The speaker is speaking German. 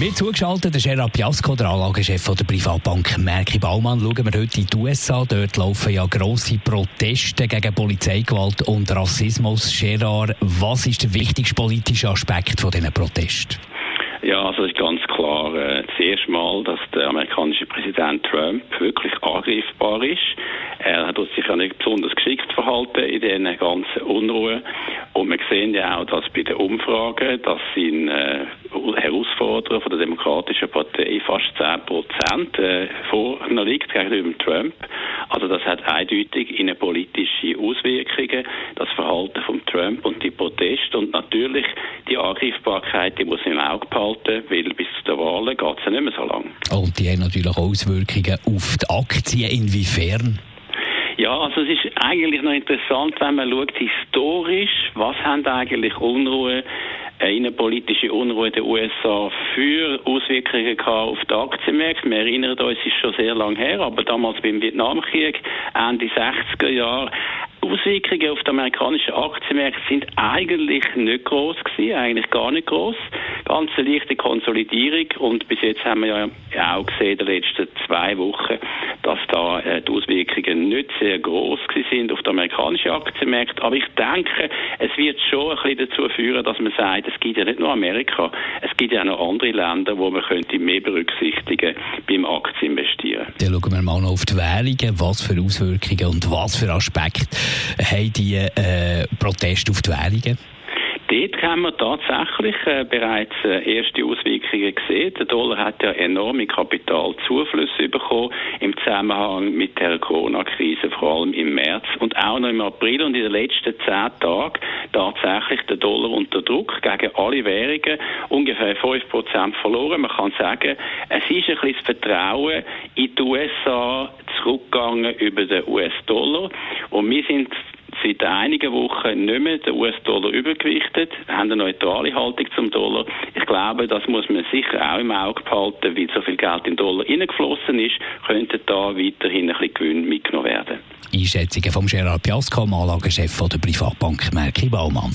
wir zugeschaltet der Gerard Piasco, der Anlagechef der Privatbank Merki Baumann. Schauen wir heute in die USA. Dort laufen ja grosse Proteste gegen Polizeigewalt und Rassismus. Gerard, was ist der wichtigste politische Aspekt von diesen Protesten? Ja, also ist ganz klar äh, das erste Mal, dass der amerikanische Präsident Trump wirklich angreifbar ist. Er hat sich ja nicht besonders geschickt verhalten in diesen ganzen Unruhen. Und wir sehen ja auch, dass bei den Umfragen, dass sein äh, Herausforderer von der Demokratischen Partei fast 10 Prozent äh, vorne liegt gegenüber Trump. Also das hat eindeutig in politische Auswirkungen, das Verhalten von Trump und die Proteste und natürlich die Angreifbarkeit, die muss man im Auge behalten, weil bis zu den Wahlen geht es ja nicht mehr so lange. Und die haben natürlich auch Auswirkungen auf die Aktien. Inwiefern? Ja, also es ist eigentlich noch interessant, wenn man schaut historisch, was haben eigentlich Unruhe innenpolitische Unruhe den USA für Auswirkungen auf die Aktienmärkte. Wir erinnern uns, es ist schon sehr lange her, aber damals beim Vietnamkrieg, Ende 60er Jahre, Auswirkungen auf die amerikanischen Aktienmärkte sind eigentlich nicht groß gewesen, eigentlich gar nicht groß. Ganz leichte Konsolidierung und bis jetzt haben wir ja auch gesehen in den letzten zwei Wochen, dass da äh, die Auswirkungen nicht sehr groß sind auf die amerikanischen Aktienmärkte. Aber ich denke, es wird schon ein bisschen dazu führen, dass man sagt, es gibt ja nicht nur Amerika, es gibt ja auch noch andere Länder, wo man könnte mehr berücksichtigen beim Aktieninvestieren. Dann schauen wir mal noch auf die Währungen, was für Auswirkungen und was für Aspekte haben die äh, Proteste auf die Währungen? Dort haben wir tatsächlich äh, bereits äh, erste Auswirkungen gesehen. Der Dollar hat ja enorme Kapitalzuflüsse bekommen im Zusammenhang mit der Corona-Krise, vor allem im März und auch noch im April und in den letzten zehn Tagen tatsächlich der Dollar unter Druck gegen alle Währungen ungefähr 5% verloren. Man kann sagen, es ist ein bisschen das Vertrauen in die USA zurückgegangen über den US-Dollar und wir sind seit einigen Wochen nicht mehr den US-Dollar übergewichtet, haben eine neutrale Haltung zum Dollar. Ich glaube, das muss man sicher auch im Auge behalten, weil so viel Geld in Dollar reingeflossen ist, könnte da weiterhin ein bisschen Gewinn mitgenommen werden. Einschätzungen vom Gerard Piasco, Anlagechef der Privatbank Merki Baumann.